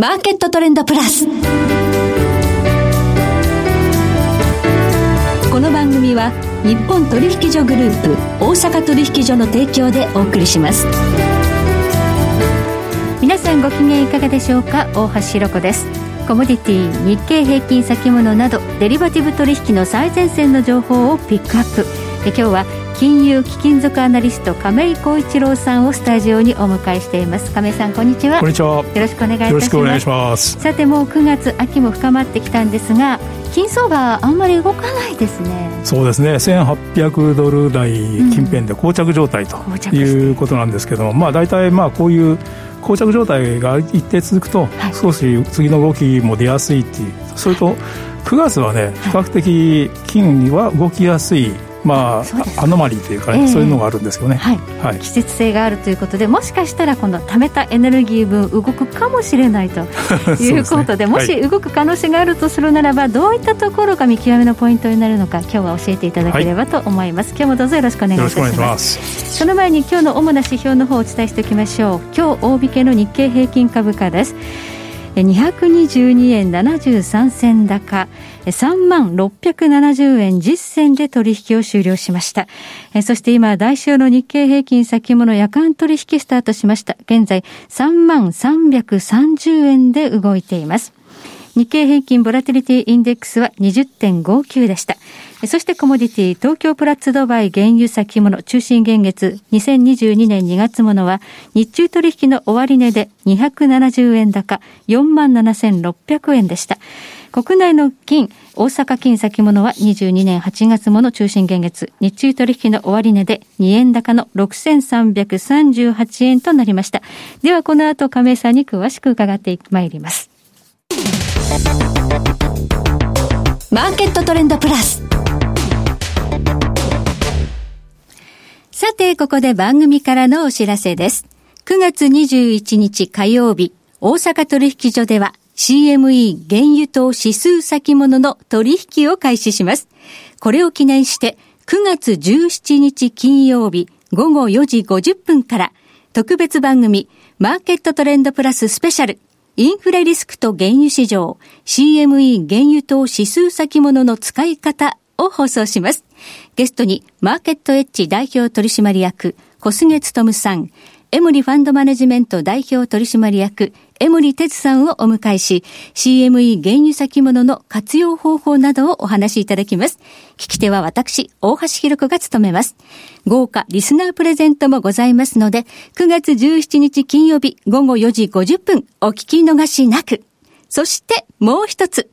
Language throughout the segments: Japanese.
マーケットトレンドプラス。この番組は日本取引所グループ大阪取引所の提供でお送りします。皆さんご機嫌いかがでしょうか？大橋ひろ子ですコモディティ日経平均先物などデリバティブ取引の最前線の情報をピックアップで今日は金融貴金属アナリスト亀井浩一郎さんをスタジオにお迎えしています。亀井さんこんにちは。こんにちは。よろしくお願いします。よろしくお願いします。さてもう9月秋も深まってきたんですが金相場あんまり動かないですね。そうですね。1800ドル台近辺で膠着状態ということなんですけども、うん、まあ大体まあこういう膠着状態が一定続くと、はい、少し次の動きも出やすいっていう。それと9月はね比較的金は動きやすいまあ、アノマリーというか、ねえー、そういうのがあるんですよね、はい、はい、季節性があるということでもしかしたらこの貯めたエネルギー分動くかもしれないと いうことでね、もし動く可能性があるとするならば、どういったところが見極めのポイントになるのか今日は教えていただければと思います、はい、今日もどうぞよろしくお願いいたします。その前に今日の主な指標の方をお伝えしておきましょう。今日大引けの日経平均株価です222円73銭高3万670円実銭で取引を終了しました。そして今、来週の日経平均先物夜間取引スタートしました。現在3万330円で動いています。日経平均ボラティリティインデックスは20.59でした。そしてコモディティ、東京プラッツドバイ原油先物中心現月2022年2月ものは日中取引の終値で270円高47,600円でした。国内の金、大阪金先物は22年8月もの中心現月、日中取引の終値で2円高の6338円となりました。ではこの後亀井さんに詳しく伺ってまいります。マーケットトレンドプラス。さて、ここで番組からのお知らせです。9月21日火曜日、大阪取引所では CME 原油等指数先物の取引を開始します。これを記念して、9月17日金曜日午後4時50分から特別番組マーケットトレンドプラススペシャルインフレリスクと原油市場 CME 原油等指数先物の使い方を放送します。ゲストにマーケットエッジ代表取締役小菅務さん、エモリファンドマネジメント代表取締役江森哲さんをお迎えし、CME 原油先物の活用方法などをお話しいただきます。聞き手は私、大橋弘子が務めます。豪華リスナープレゼントもございますので、9月17日金曜日午後4時50分お聞き逃しなく。そしてもう一つ。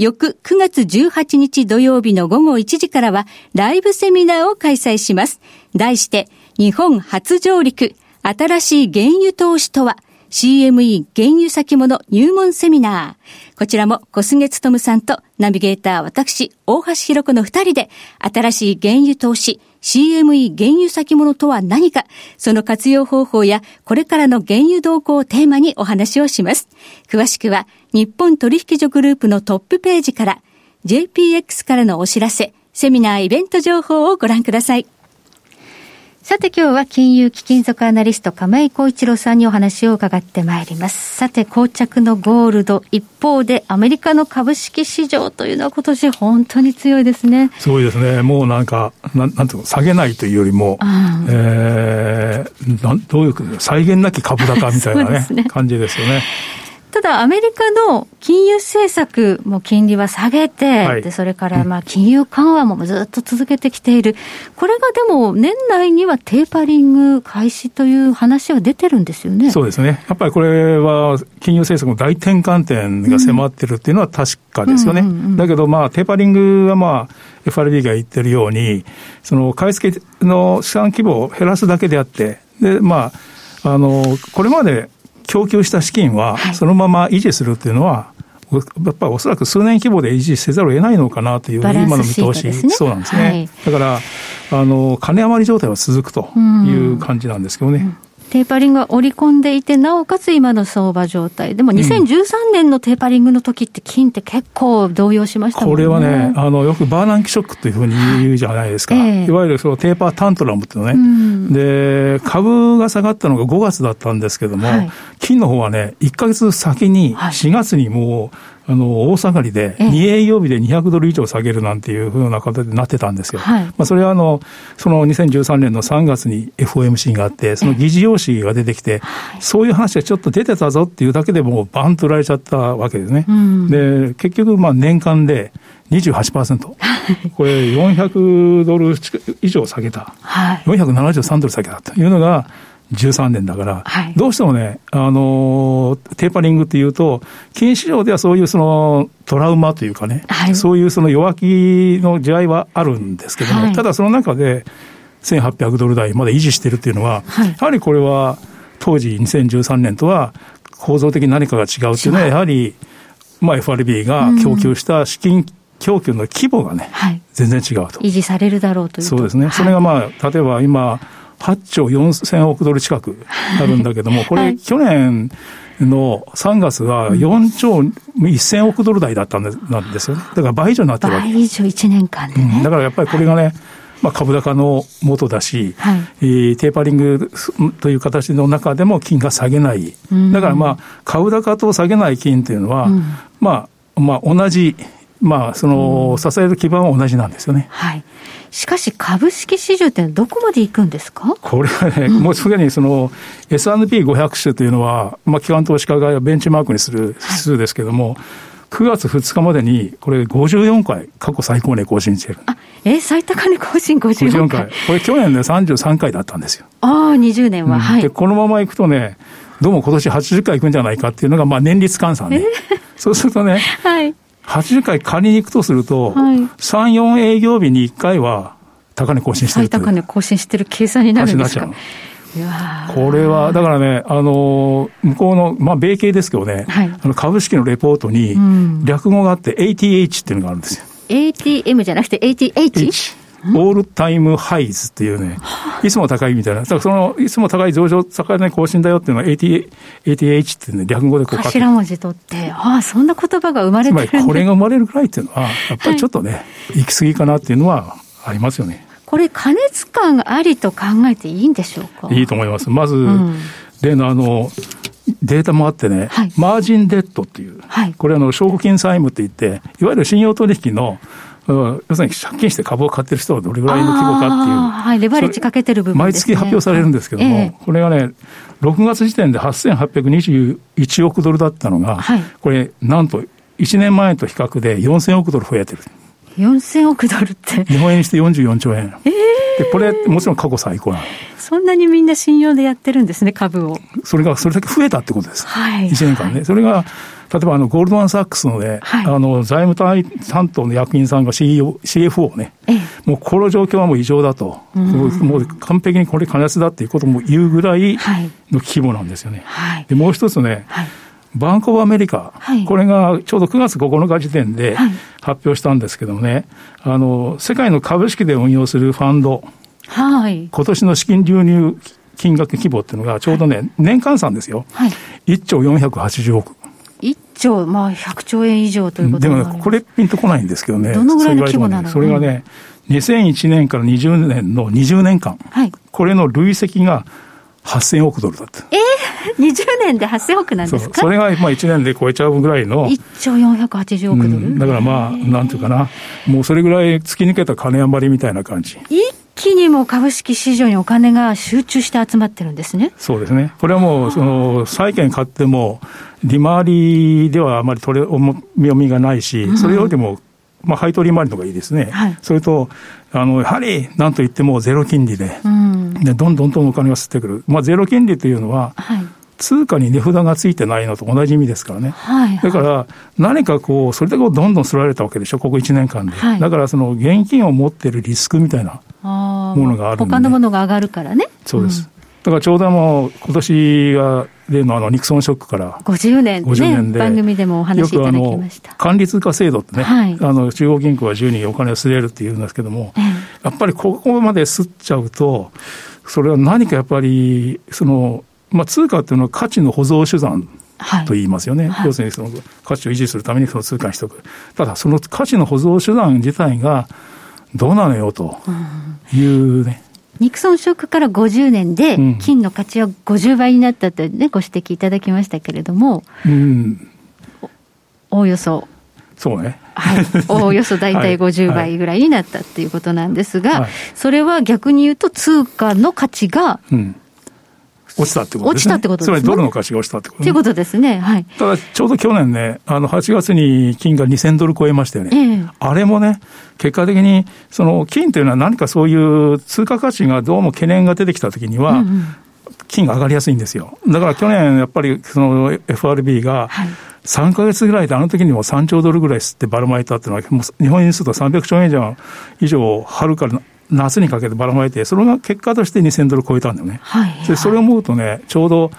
翌9月18日土曜日の午後1時からはライブセミナーを開催します。題して、日本初上陸、新しい原油投資とは、CME 原油先物入門セミナー。こちらも小菅務さんとナビゲーター私、大橋弘子の二人で、新しい原油投資、CME 原油先物とは何か、その活用方法やこれからの原油動向をテーマにお話をします。詳しくは日本取引所グループのトップページから JPX からのお知らせ、セミナーイベント情報をご覧ください。さて今日は金融貴金属アナリスト亀井浩一郎さんにお話を伺ってまいります。さて膠着のゴールド一方でアメリカの株式市場というのは今年本当に強いですね。すごいですね。もうなんか、なんなんていうの、下げないというよりも、うん、えー、なんどういう再現なき株高みたいなね ね感じですよね。ただ、アメリカの金融政策も金利は下げて、はい、でそれからまあ金融緩和もずっと続けてきている、これがでも、年内にはテーパリング開始という話は出てるんですよね。そうですね、やっぱりこれは金融政策の大転換点が迫ってるっていうのは確かですよね。だけど、まあ、テーパリングはまあ、FRB が言ってるように、その買い付けの資産規模を減らすだけであって、で、まあ、あの、これまで供給した資金はそのまま維持するっていうのは、やっぱりおそらく数年規模で維持せざるを得ないのかなという、今の見通し、ね、そうなんですね。はい、だから、あの、金余り状態は続くという感じなんですけどね。うんテーパリングが織り込んでいて、なおかつ今の相場状態。でも2013年のテーパリングの時って金って結構動揺しましたもんね。これはね、あの、よくバーナンキショックというふうに言うじゃないですか。はい、いわゆるそのテーパータントラムっていうのね、うん、で、株が下がったのが5月だったんですけども、はい、金の方はね、1か月先に4月にもう、あの、大下がりで、2営業日で200ドル以上下げるなんていうふうな形になってたんですよ。はい、まあ、それはあの、その2013年の3月に FOMC があって、その議事要旨が出てきて、そういう話がちょっと出てたぞっていうだけでもうバンと売られちゃったわけですね。うん、で、結局、まあ、年間で28%。これ400ドル以上下げた。はい、473ドル下げたというのが、13年だから、はい、どうしてもね、あの、テーパリングっていうと、金市場ではそういうそのトラウマというかね、はい、そういうその弱気の地合いはあるんですけども、はい、ただその中で1800ドル台まで維持してるっていうのは、やはりこれは当時2013年とは構造的に何かが違うっていうのは、やはり、まあ FRB が供給した資金供給の規模がね、全然違うと。維持されるだろうというそうですね。それがまあ、例えば今、8兆4000億ドル近くなるんだけども、これ、去年の3月は4兆1000億ドル台だったんですよね。だから倍以上になってるわけ倍以上1年間でね、うん。だからやっぱりこれがね、まあ、株高の元だし、はい、えー、テーパリングという形の中でも金が下げない。だからまあ、株高と下げない金っていうのは、うん、まあ、まあ、同じ、まあ、その、支える基盤は同じなんですよね。はい。しかし株式市場ってどこまで行くんですか？これはね、うん、もうすでにその S&P500 種というのは、まあ、機関投資家がベンチマークにする指数ですけれども、はい9月2日までに、これ54回、過去最高値更新してる。あ、え最高値更新54回？回。これ去年で33回だったんですよ。ああ、20年は、うん、はい。で、このままいくとね、どうも今年80回いくんじゃないかっていうのが、まあ年率換算ね。そうするとね、はい。80回借りに行くとすると、はい、3、4営業日に1回は高値更新してる最高値更新してる計算になるんですか？これは、だからね、あの、向こうの、まあ、米系ですけどね、はい、あの株式のレポートに、略語があって、ATH っていうのがあるんですよ。ATM じゃなくて ATH? H オールタイムハイズっていうね、いつも高いみたいな。だからその、いつも高い上昇、高値更新だよっていうのは AT ATH ってね、略語でこう頭文字取って、ああ、そんな言葉が生まれてるつまりこれが生まれるぐらいっていうのは、やっぱりちょっとね、はい、行き過ぎかなっていうのはありますよね。これ、加熱感ありと考えていいんでしょうか？いいと思います。まず、うん、例のあの、データもあってね、はい、マージンデッドっていう、はい、これあの、証拠金債務って言って、いわゆる信用取引の要するに借金して株を買ってる人はどれぐらいの規模かっていう。はい、レバレッジかけてる部分、ね、毎月発表されるんですけども、えー、これがね、6月時点で8821億ドルだったのが、はい、これ、なんと1年前と比較で4000億ドル増えてる。4000億ドルって。日本円にして44兆円。えー、で、これ、もちろん過去最高なの。そんなにみんな信用でやってるんですね、株を。それが、それだけ増えたってことです。はい。1年間ね。はい、それが、例えばあのゴールドマン・サックスのね、はい、あの財務担当の役員さんが CEO CFO ね、ええ、もうこの状況はもう異常だと、うもう完璧にこれ、加熱だっていうことも言うぐらいの規模なんですよね。はい、でもう一つね、はいバンコブアメリカ、はい、これがちょうど9月9日時点で発表したんですけどもね、はい、あの、世界の株式で運用するファンド、はい、今年の資金流入金額規模っていうのがちょうどね、はい、年間算ですよ。はい、1兆480億。1兆、まあ100兆円以上ということでもね、これピンとこないんですけどね。どのぐらいの規模なの？それがね、2001年から20年の20年間、はい、これの累積が8000億ドルだった。えー、20年で8000億なんですか？それがまあ1年で超えちゃうぐらいの。1兆480億ドル、うん、だからまあ、なんていうかな、もうそれぐらい突き抜けた金余りみたいな感じ。一気にも株式市場にお金が集中して集まってるんですね。そうですね。これはもう、その、債券買っても、利回りではあまり取れ、読みがないし、それよりも、まあ、配当利回りの方がいいですね。はい、それと、あの、やはり、なんといってもゼロ金利で、うん、でどんどんどんお金が吸ってくる。まあ、ゼロ金利というのは、はい通貨に値札がついてないのと同じ意味ですからね。はいはい、だから、何かこう、それでこうどんどんすられたわけでしょ、ここ1年間で。はい、だから、その現金を持ってるリスクみたいなものがあるんで。他のものが上がるからね。そうです。うんだからちょうどもう今年が例のあのニクソンショックから。50年、ね、50年で。番組でもお話しいただきました。管理通貨制度ってね、はい、あの中央銀行は自由にお金を吸えるっていうんですけども、ええ、やっぱりここまで吸っちゃうとそれは何かやっぱり、その、まあ、通貨っていうのは価値の保存手段と言いますよね。はい、要するにその価値を維持するためにその通貨にしておく。ただ、その価値の保存手段自体がどうなのよというね。ニクソンショックから50年で、金の価値は50倍になったと、ね、ご指摘いただきましたけれども、うん、おおよそ。そうね。はい、おおよそ大体50倍ぐらいになったっていうことなんですが、はい、それは逆に言うと、通貨の価値が、うん落ちたってことですね。落ちたってことですね。つまりドルの価値が落ちたってこと、ね。ということですね。はい。ただ、ちょうど去年ね、あの、8月に金が2000ドル超えましたよね。えー、あれもね、結果的に、その、金というのは何かそういう通貨価値がどうも懸念が出てきたときには、うんうん金が上がりやすいんですよ。だから去年、やっぱりその FRB が、3か月ぐらいであの時にも3兆ドルぐらい吸ってばらまいたっていうのは、もう日本円にすると300兆円以上、春から夏にかけてばらまいて、それが結果として2000ドル超えたんだよね。はい、でそれを思うとね、ちょうど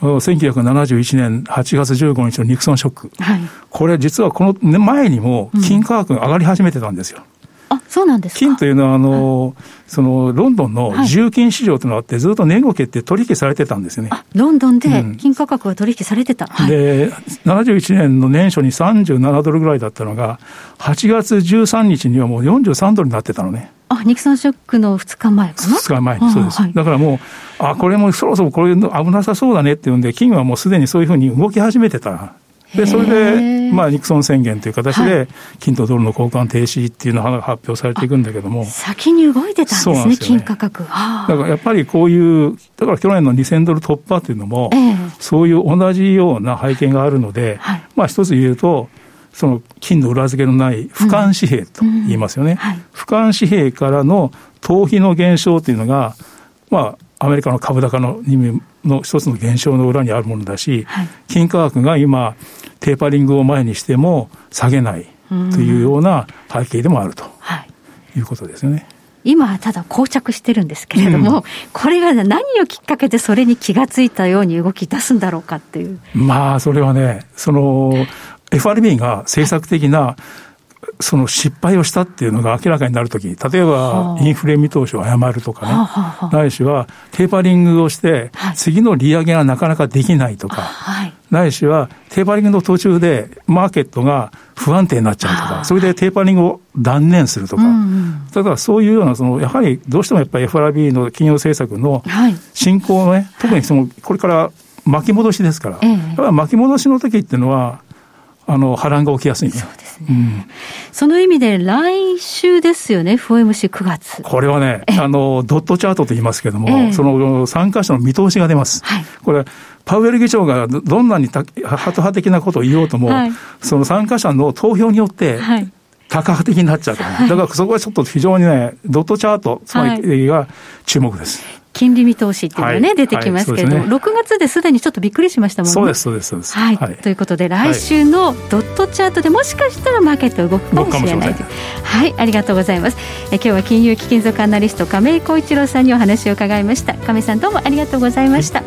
1971年8月15日のニクソンショック、はい、これ実はこの前にも金価格が上がり始めてたんですよ。うんあそうなんです金というのはあの、はい、そのロンドンの重金市場というのがあって、ずっと値動きって取引されてたんですよね。ロンドンで金価格が取引されてた。うん、で、71年の年初に37ドルぐらいだったのが、8月13日にはもう43ドルになってたのね。あ、ニクソンショックの2日前かな ?2 日前に、そうです。はい、だからもう、あ、これもそろそろこれ危なさそうだねっていうんで、金はもうすでにそういうふうに動き始めてた。で、それで、まあ、ニクソン宣言という形で、金とドルの交換停止っていうのが発表されていくんだけども。先に動いてたんですね、すね金価格。だからやっぱりこういう、だから去年の2000ドル突破というのも、そういう同じような背景があるので、はい、まあ、一つ言うと、その金の裏付けのない俯瞰紙幣と言いますよね。うんうんはい、俯瞰紙幣からの逃避の減少というのが、まあ、アメリカの株高の意味の一つの現象の裏にあるものだし、はい、金価格が今、テーパリングを前にしても下げないというような背景でもあると、い、うことですよね。今はただ膠着してるんですけれども、うん、これが何をきっかけでそれに気がついたように動き出すんだろうかっていう。まあ、それはね、その、FRB が政策的なその失敗をしたっていうのが明らかになるとき、例えばインフレ見通しを誤るとかね、ないしはテーパリングをして、次の利上げがなかなかできないとか、ないしはテーパリングの途中でマーケットが不安定になっちゃうとか、それでテーパリングを断念するとか、だからそういうような、そのやはりどうしてもやっぱり FRB の金融政策の進行のね、特にそのこれから巻き戻しですから、やっぱり巻き戻しの時っていうのは、あの波乱が起きやすい、ね、そうですね、うん、その意味で、来週ですよね、FOMC9 月。これはね、あのドットチャートと言いますけれども、その参加者の見通しが出ます。はい、これパウエル議長がどんなにハト派的なことを言おうとも、はい、その参加者の投票によって、はい。多角的になっちゃうから、だからそこはちょっと非常にね、ドットチャート、つまりが注目です。金利見通しっていうのがね、はい、出てきますけれども、はいね、6月ですでにちょっとびっくりしましたもんね。そうです、そうです、そうです。はい。はい、ということで、来週のドットチャートでもしかしたらマーケット動くかもしれないはい、ありがとうございます。え今日は金融貴金属アナリスト、亀井浩一郎さんにお話を伺いました。亀井さんどうもありがとうございました。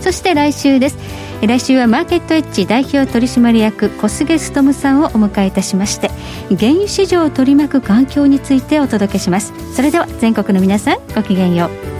そして来週です。来週はマーケットエッジ代表取締役小菅勉さんをお迎えいたしまして原油市場を取り巻く環境についてお届けしますそれでは全国の皆さんごきげんよう